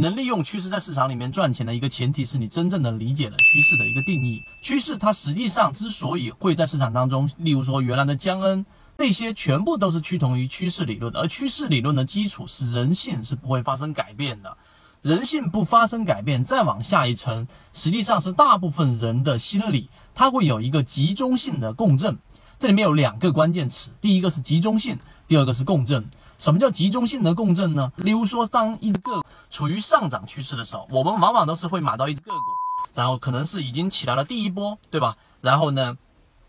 能利用趋势在市场里面赚钱的一个前提是你真正的理解了趋势的一个定义。趋势它实际上之所以会在市场当中，例如说原来的江恩，这些全部都是趋同于趋势理论。而趋势理论的基础是人性是不会发生改变的，人性不发生改变，再往下一层，实际上是大部分人的心理，它会有一个集中性的共振。这里面有两个关键词，第一个是集中性，第二个是共振。什么叫集中性的共振呢？例如说，当一只个股处于上涨趋势的时候，我们往往都是会买到一只个股，然后可能是已经起来了第一波，对吧？然后呢，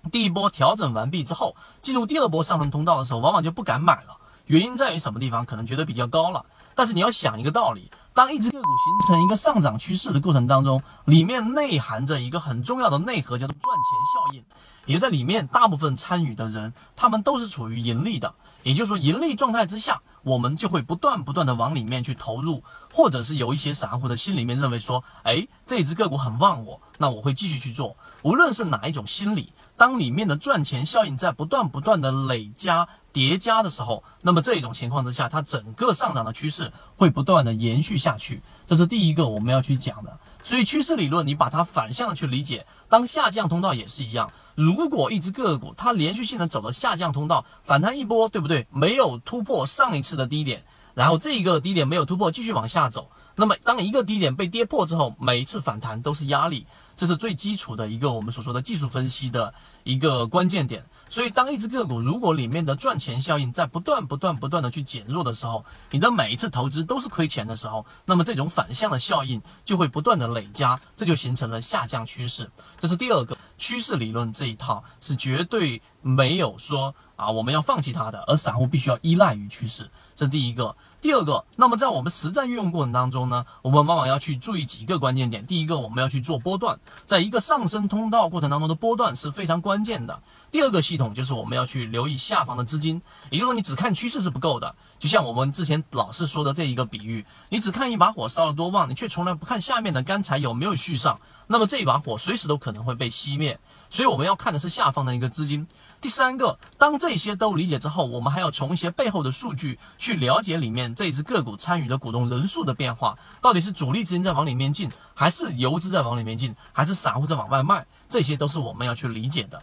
第一波调整完毕之后，进入第二波上升通道的时候，往往就不敢买了。原因在于什么地方？可能觉得比较高了。但是你要想一个道理，当一只个股形成一个上涨趋势的过程当中，里面内含着一个很重要的内核，叫做赚钱效应。也在里面，大部分参与的人，他们都是处于盈利的。也就是说，盈利状态之下，我们就会不断不断的往里面去投入，或者是有一些散户的心里面认为说，哎，这只个股很旺我，那我会继续去做。无论是哪一种心理，当里面的赚钱效应在不断不断的累加叠加的时候，那么这种情况之下，它整个上涨的趋势会不断的延续下去。这是第一个我们要去讲的。所以趋势理论，你把它反向的去理解，当下降通道也是一样。如果一只个股它连续性的走了下降通道，反弹一波，对不对？没有突破上一次的低点，然后这一个低点没有突破，继续往下走。那么当一个低点被跌破之后，每一次反弹都是压力，这是最基础的一个我们所说的技术分析的一个关键点。所以当一只个股如果里面的赚钱效应在不断不断不断的去减弱的时候，你的每一次投资都是亏钱的时候，那么这种反向的效应就会不断的累加，这就形成了下降趋势。这是第二个趋势理论这一套是绝对没有说。啊，我们要放弃它的，而散户必须要依赖于趋势，这是第一个。第二个，那么在我们实战运用过程当中呢，我们往往要去注意几个关键点。第一个，我们要去做波段，在一个上升通道过程当中的波段是非常关键的。第二个系统就是我们要去留意下方的资金，也就是说你只看趋势是不够的。就像我们之前老是说的这一个比喻，你只看一把火烧得多旺，你却从来不看下面的干柴有没有续上，那么这一把火随时都可能会被熄灭。所以我们要看的是下方的一个资金。第三个，当这些都理解之后，我们还要从一些背后的数据去了解里面这只个股参与的股东人数的变化，到底是主力资金在往里面进，还是游资在往里面进，还是散户在往外卖，这些都是我们要去理解的。